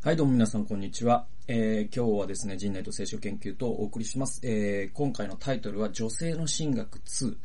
はい、どうも皆さん、こんにちは。えー、今日はですね、人内と聖書研究とお送りします。えー、今回のタイトルは、女性の神学2、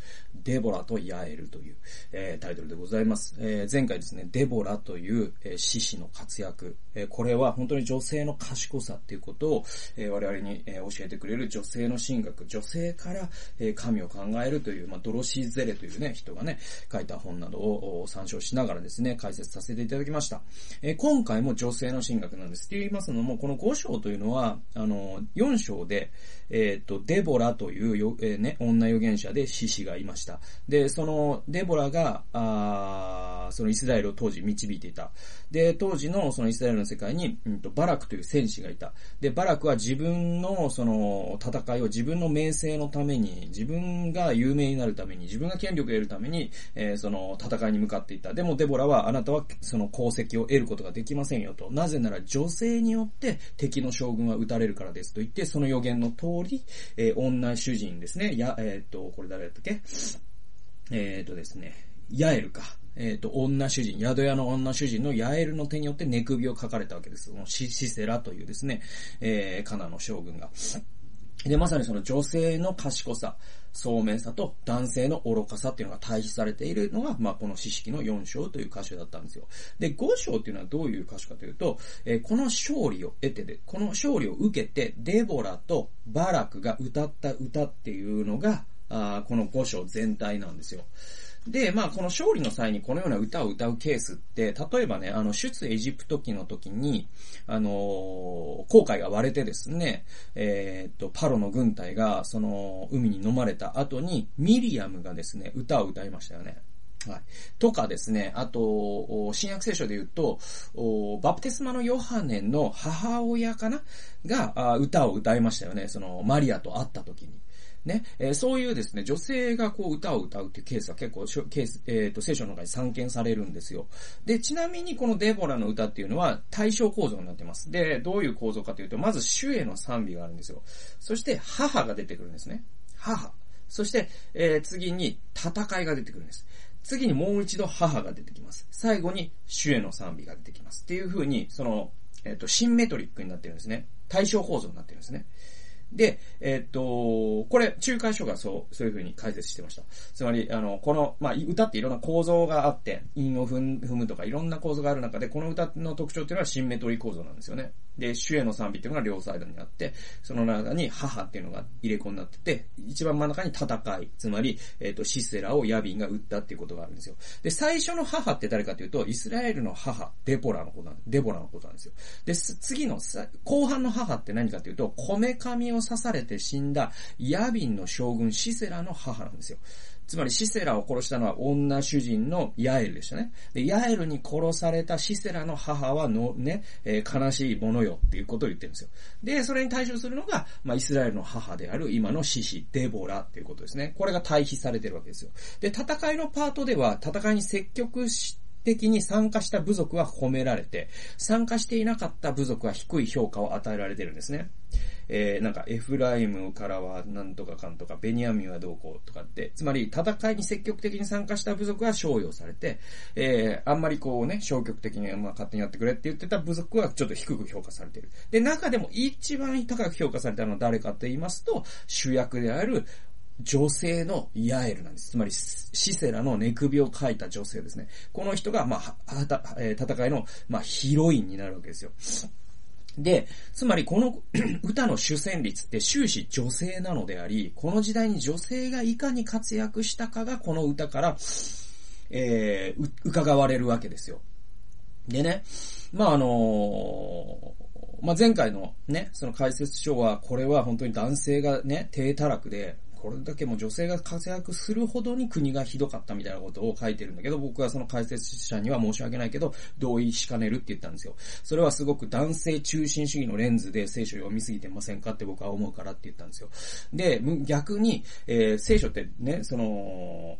デボラとヤエルという、えー、タイトルでございます。え、前回ですね、デボラという、えー、獅子の活躍、え、これは本当に女性の賢さっていうことを、え、我々に、え、教えてくれる女性の神学、女性から、え、神を考えるという、まあ、ドロシー・ゼレというね、人がね、書いた本などを参照しながらですね、解説させていただきました。え、今回も女性の神学なんです。って言いますのも、この5章というのは、あの、4章で、えっ、ー、と、デボラというよ、えー、ね、女預言者で獅子がいました。で、その、デボラが、あそのイスラエルを当時導いていた。で、当時のそのイスラエルの世界に、うんと、バラクという戦士がいた。で、バラクは自分のその戦いを自分の名声のために、自分が有名になるために、自分が権力を得るために、えー、その戦いに向かっていた。でもデボラはあなたはその功績を得ることができませんよと。なぜなら女性によって敵の将軍は撃たれるからですと言って、その予言の通り、えー、女主人ですね。や、えっ、ー、と、これ誰だったっけ？えっ、ー、とですね、ヤエルか。えっ、ー、と、女主人、宿屋の女主人のヤエルの手によって寝首をかかれたわけです。このシシセラというですね、えー、カナの将軍が。で、まさにその女性の賢さ、聡明さと男性の愚かさっていうのが対比されているのが、まあ、この四式の4章という歌手だったんですよ。で、5章っていうのはどういう歌手かというと、えー、この勝利を得てで、この勝利を受けて、デボラとバラクが歌った歌っていうのが、あこの5章全体なんですよ。で、まあ、この勝利の際にこのような歌を歌うケースって、例えばね、あの、出エジプト記の時に、あのー、航海が割れてですね、えー、っと、パロの軍隊が、その、海に飲まれた後に、ミリアムがですね、歌を歌いましたよね。はい。とかですね、あと、新約聖書で言うと、バプテスマのヨハネの母親かな？が歌を歌いましたよね。その、マリアと会った時に。ね、えー、そういうですね、女性がこう歌を歌うっていうケースは結構、ケース、えっ、ー、と、聖書の中に散見されるんですよ。で、ちなみにこのデボラの歌っていうのは対象構造になってます。で、どういう構造かというと、まず主への賛美があるんですよ。そして母が出てくるんですね。母。そして、えー、次に戦いが出てくるんです。次にもう一度母が出てきます。最後に主への賛美が出てきます。っていう風に、その、えっ、ー、と、シンメトリックになってるんですね。対象構造になってるんですね。で、えー、っと、これ、仲介書がそう、そういう風に解説してました。つまり、あの、この、まあ、歌っていろんな構造があって、韻を踏むとかいろんな構造がある中で、この歌の特徴っていうのはシンメトリー構造なんですよね。で、主への賛美っていうのが両サイドにあって、その中に母っていうのが入れ子になってて、一番真ん中に戦い、つまり、えっ、と、シセラをヤビンが撃ったっていうことがあるんですよ。で、最初の母って誰かというと、イスラエルの母、デポラのことなんデボラのことなんですよ。で、次の、後半の母って何かというと、こめかみを刺されて死んだヤビンの将軍シセラの母なんですよ。つまりシセラを殺したのは女主人のヤエルでしたね。で、ヤエルに殺されたシセラの母はのね、えー、悲しいものよっていうことを言ってるんですよ。で、それに対処するのが、まあ、イスラエルの母である今の獅子、デボラっていうことですね。これが対比されてるわけですよ。で、戦いのパートでは、戦いに積極し的に参加した部族は褒められて、参加していなかった部族は低い評価を与えられてるんですね。えー、なんか、エフライムからはなんとかかんとか、ベニヤミンはどうこうとかって、つまり、戦いに積極的に参加した部族は賞与されて、えー、あんまりこうね、消極的に、まあ、勝手にやってくれって言ってた部族はちょっと低く評価されてる。で、中でも一番高く評価されたのは誰かと言いますと、主役である女性のヤエルなんです。つまり、シセラの寝首を書いた女性ですね。この人が、まあ、戦いの、まあ、ヒロインになるわけですよ。で、つまりこの 歌の主旋律って終始女性なのであり、この時代に女性がいかに活躍したかがこの歌から、えー、伺われるわけですよ。でね、まあ、あのー、まあ、前回のね、その解説書は、これは本当に男性がね、低たらくで、これだけも女性が活躍するほどに国がひどかったみたいなことを書いてるんだけど、僕はその解説者には申し訳ないけど、同意しかねるって言ったんですよ。それはすごく男性中心主義のレンズで聖書読みすぎてませんかって僕は思うからって言ったんですよ。で、逆に、えー、聖書ってね、その、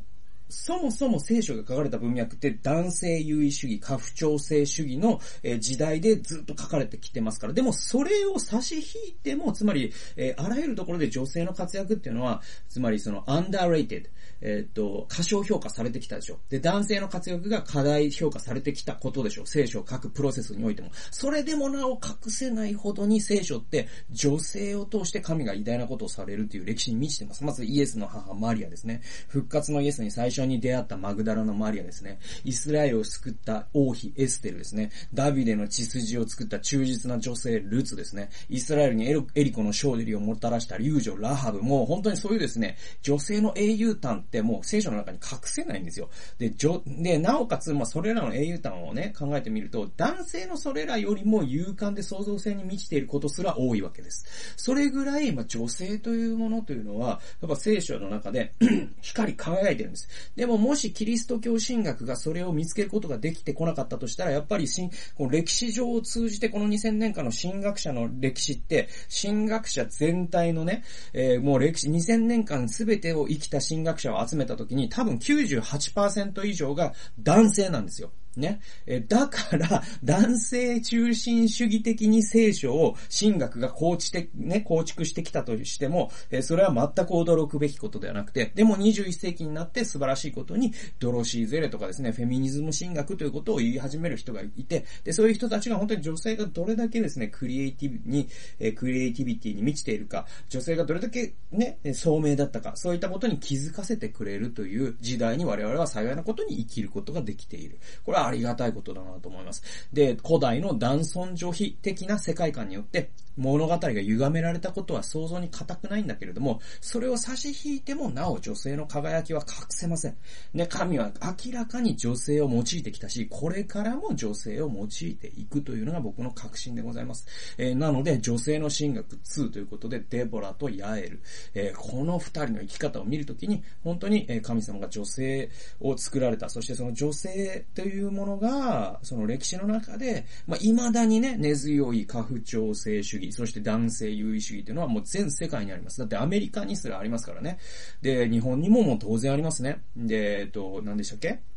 そもそも聖書が書かれた文脈って男性優位主義、家父長制主義の時代でずっと書かれてきてますから、でもそれを差し引いても、つまり、えあらゆるところで女性の活躍っていうのは、つまりその underrated、えっ、と、過小評価されてきたでしょ。で、男性の活躍が過大評価されてきたことでしょ。聖書を書くプロセスにおいても。それでもなお隠せないほどに聖書って女性を通して神が偉大なことをされるという歴史に満ちてます。まずイエスの母マリアですね。復活のイエスに最初に出会ったマグダラのマリアですね。イスラエルを救った王妃エステルですね。ダビデの血筋を作った忠実な女性ルツですね。イスラエルにエリコの勝利をもたらした竜女ラハブ。もう本当にそういうですね、女性の英雄譚ってもう聖書の中に隠せないんですよ。で、で、なおかつ、まあ、それらの英雄譚をね、考えてみると、男性のそれらよりも勇敢で創造性に満ちていることすら多いわけです。それぐらい、まあ、女性というものというのは、やっぱ聖書の中で 光り輝いてるんです。でも、もしキリスト教神学がそれを見つけることができてこなかったとしたら、やっぱりこの歴史上を通じてこの2000年間の神学者の歴史って、神学者全体のね、えー、もう歴史、2000年間全てを生きた神学者を集めた時に、多分98%以上が男性なんですよ。ね。え、だから、男性中心主義的に聖書を神学が構築ね、構築してきたとしても、え、それは全く驚くべきことではなくて、でも21世紀になって素晴らしいことに、ドロシーゼレとかですね、フェミニズム神学ということを言い始める人がいて、で、そういう人たちが本当に女性がどれだけですね、クリエイティブに、え、クリエイティビティに満ちているか、女性がどれだけね、聡明だったか、そういったことに気づかせてくれるという時代に我々は幸いなことに生きることができている。これありがたいことだなと思います。で、古代の男尊女卑的な世界観によって物語が歪められたことは想像に固くないんだけれども、それを差し引いてもなお女性の輝きは隠せません。ね、神は明らかに女性を用いてきたし、これからも女性を用いていくというのが僕の確信でございます。えー、なので、女性の神学2ということで、デボラとヤエル、えー、この二人の生き方を見るときに、本当に神様が女性を作られた、そしてその女性というものが、その歴史の中で、まあ、未だにね、根強い家父長制主義、そして男性優位主義というのはもう全世界にあります。だってアメリカにすらありますからね。で、日本にももう当然ありますね。で、えっと、何でしたっけ？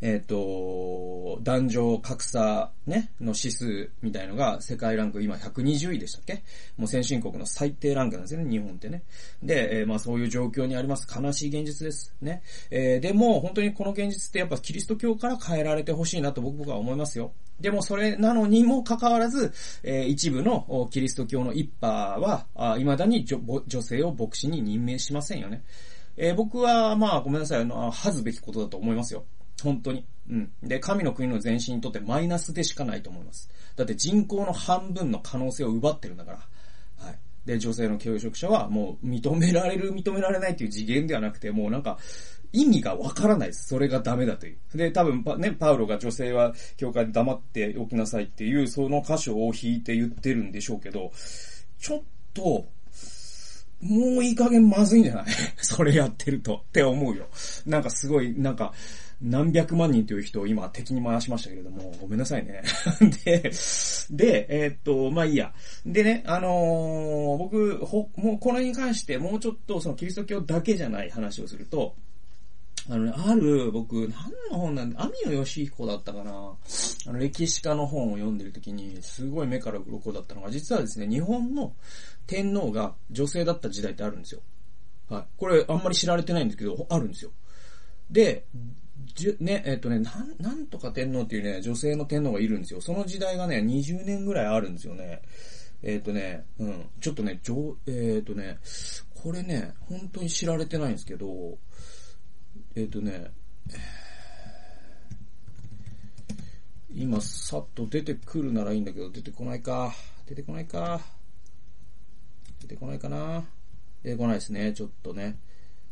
えっ、ー、と、男女格差ね、の指数みたいのが世界ランク今120位でしたっけ？もう先進国の最低ランクなんですよね、日本ってね。で、えー、まあそういう状況にあります。悲しい現実です。ね。えー、でも本当にこの現実ってやっぱキリスト教から変えられてほしいなと僕は思いますよ。でもそれなのにもかかわらず、えー、一部のキリスト教の一派は、あ未だに女性を牧師に任命しませんよね。えー、僕は、まあ、ごめんなさい、あの、恥ずべきことだと思いますよ。本当に。うん。で、神の国の前進にとってマイナスでしかないと思います。だって人口の半分の可能性を奪ってるんだから。はい。で、女性の教職者はもう認められる、認められないっていう次元ではなくて、もうなんか、意味がわからないです。それがダメだという。で、多分、ね、パウロが女性は教会で黙っておきなさいっていう、その箇所を引いて言ってるんでしょうけど、ちょっと、もういい加減まずいんじゃない？それやってるとって思うよ。なんかすごい、なんか、何百万人という人を今敵に回しましたけれども、ごめんなさいね。で、で、えー、っと、まあいいや。でね、あのー、僕、ほ、もうこれに関してもうちょっとそのキリスト教だけじゃない話をすると、あのね、ある、僕、何の本なんで、網野義彦だったかなあの、歴史家の本を読んでる時に、すごい目から鱗だったのが、実はですね、日本の天皇が女性だった時代ってあるんですよ。はい。これ、あんまり知られてないんですけど、あるんですよ。で、じゅ、ね、えっとね、なん、なんとか天皇っていうね、女性の天皇がいるんですよ。その時代がね、20年ぐらいあるんですよね。えっ、とね、うん、ちょっとね、上、えっ、とね、これね、本当に知られてないんですけど、えっ、とね、今、さっと出てくるならいいんだけど、出てこないか。出てこないか。出てこないかな。出てこないですね、ちょっとね。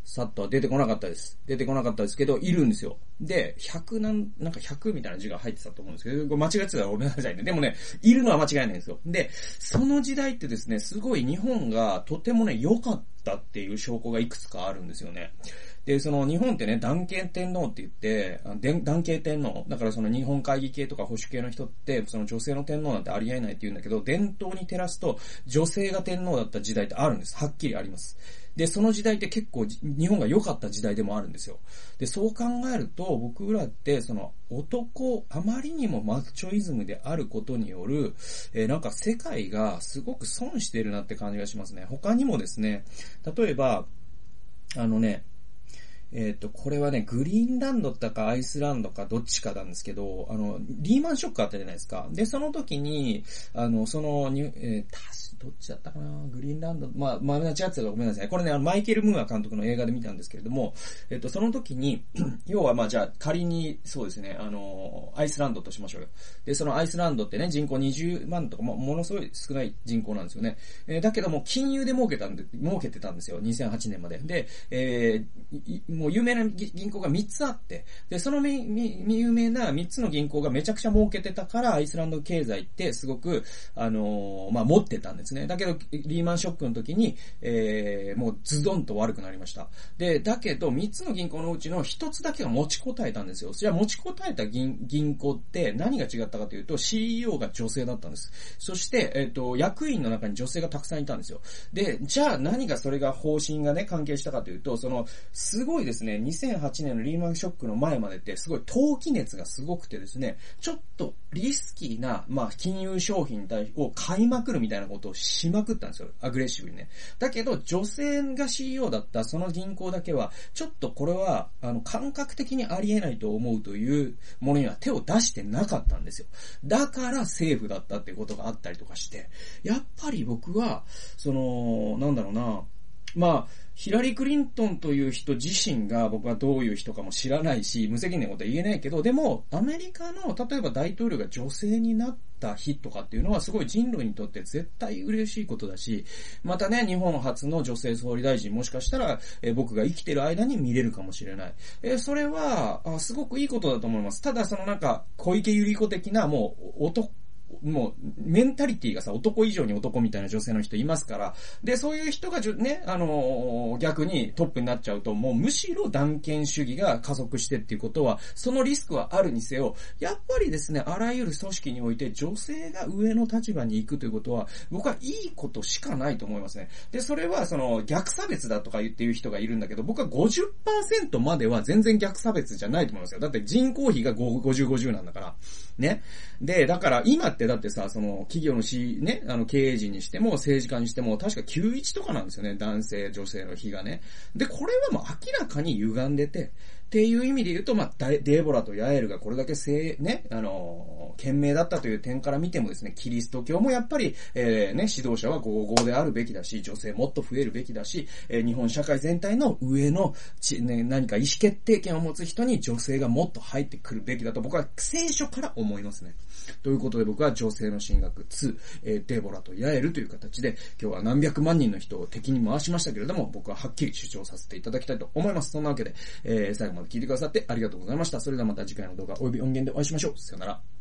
さっとは出てこなかったです。出てこなかったですけど、いるんですよ。で、100なん、なんか100みたいな字が入ってたと思うんですけど、これ間違ってたらごめんなさいね。でもね、いるのは間違いないんですよ。で、その時代ってですね、すごい日本がとてもね、良かったっていう証拠がいくつかあるんですよね。で、その日本ってね、男系天皇って言って、男系天皇。だからその日本会議系とか保守系の人って、その女性の天皇なんてありえないって言うんだけど、伝統に照らすと、女性が天皇だった時代ってあるんです。はっきりあります。で、その時代って結構日本が良かった時代でもあるんですよ。で、そう考えると、僕らって、その男、あまりにもマッチョイズムであることによる、えー、なんか世界がすごく損してるなって感じがしますね。他にもですね、例えば、あのね、えっ、ー、と、これはね、グリーンランドだかアイスランドかどっちかなんですけど、あの、リーマンショックあったじゃないですか。で、その時に、あの、その、えー、どっちだったかな？グリーンランド、まあ、まあ、間違ってたらごめんなさい。これね、マイケル・ムーア監督の映画で見たんですけれども、えっと、その時に、要はまあ、じゃあ、仮に、そうですね、あの、アイスランドとしましょうよ。で、そのアイスランドってね、人口20万とか、もものすごい少ない人口なんですよね。えー、だけども、金融で儲けたんで、儲けてたんですよ。2008年まで。で、えー、もう有名な銀行が3つあって、で、そのみ、み、有名な3つの銀行がめちゃくちゃ儲けてたから、アイスランド経済ってすごく、あのー、まあ、持ってたんですね。だけど、リーマンショックの時に、えー、もうズドンと悪くなりました。で、だけど、3つの銀行のうちの1つだけが持ちこたえたんですよ。じゃあ持ちこたえた銀銀行って何が違ったかというと、CEO が女性だったんです。そして、えっ、ー、と、役員の中に女性がたくさんいたんですよ。で、じゃあ何がそれが方針がね、関係したかというと、その、すごいですですね、2008年のリーマンショックの前までって、すごい投機熱がすごくてですね、ちょっとリスキーな、まあ、金融商品を買いまくるみたいなことをしまくったんですよ。アグレッシブにね。だけど、女性が CEO だったその銀行だけは、ちょっとこれは、あの、感覚的にありえないと思うというものには手を出してなかったんですよ。だからセーフだったっていうことがあったりとかして、やっぱり僕は、その、なんだろうな、まあ、ヒラリー・クリントンという人自身が僕はどういう人かも知らないし、無責任なことは言えないけど、でも、アメリカの、例えば大統領が女性になった日とかっていうのはすごい人類にとって絶対嬉しいことだし、またね、日本初の女性総理大臣もしかしたら、え、僕が生きてる間に見れるかもしれない。え、それは、すごくいいことだと思います。ただそのなんか、小池百合子的なもう男、もう、メンタリティがさ、男以上に男みたいな女性の人いますから、で、そういう人がじゅ、ね、あのー、逆にトップになっちゃうと、もうむしろ断権主義が加速してっていうことは、そのリスクはあるにせよ、やっぱりですね、あらゆる組織において女性が上の立場に行くということは、僕はいいことしかないと思いますね。で、それはその逆差別だとか言っていう人がいるんだけど、僕は50%までは全然逆差別じゃないと思いますよ。だって人口比が50、50なんだから。ね。で、だから今ってだってさ、その企業のし、ね、あの経営陣にしても政治家にしても確か91とかなんですよね。男性、女性の比がね。で、これはもう明らかに歪んでて、っていう意味で言うと、まあ、デーボラとヤエルがこれだけせね、あのー、賢明だったという点から見てもですね、キリスト教もやっぱり、えー、ね、指導者は合々であるべきだし、女性もっと増えるべきだし、えー、日本社会全体の上の、ち、ね、何か意思決定権を持つ人に女性がもっと入ってくるべきだと僕は聖書から思いますね。ということで僕は女性の進学2、えー、デーボラとヤエルという形で、今日は何百万人の人を敵に回しましたけれども、僕ははっきり主張させていただきたいと思います。そんなわけで、えー、最後まで聞いてくださってありがとうございました。それではまた次回の動画及び音源でお会いしましょう。さよなら。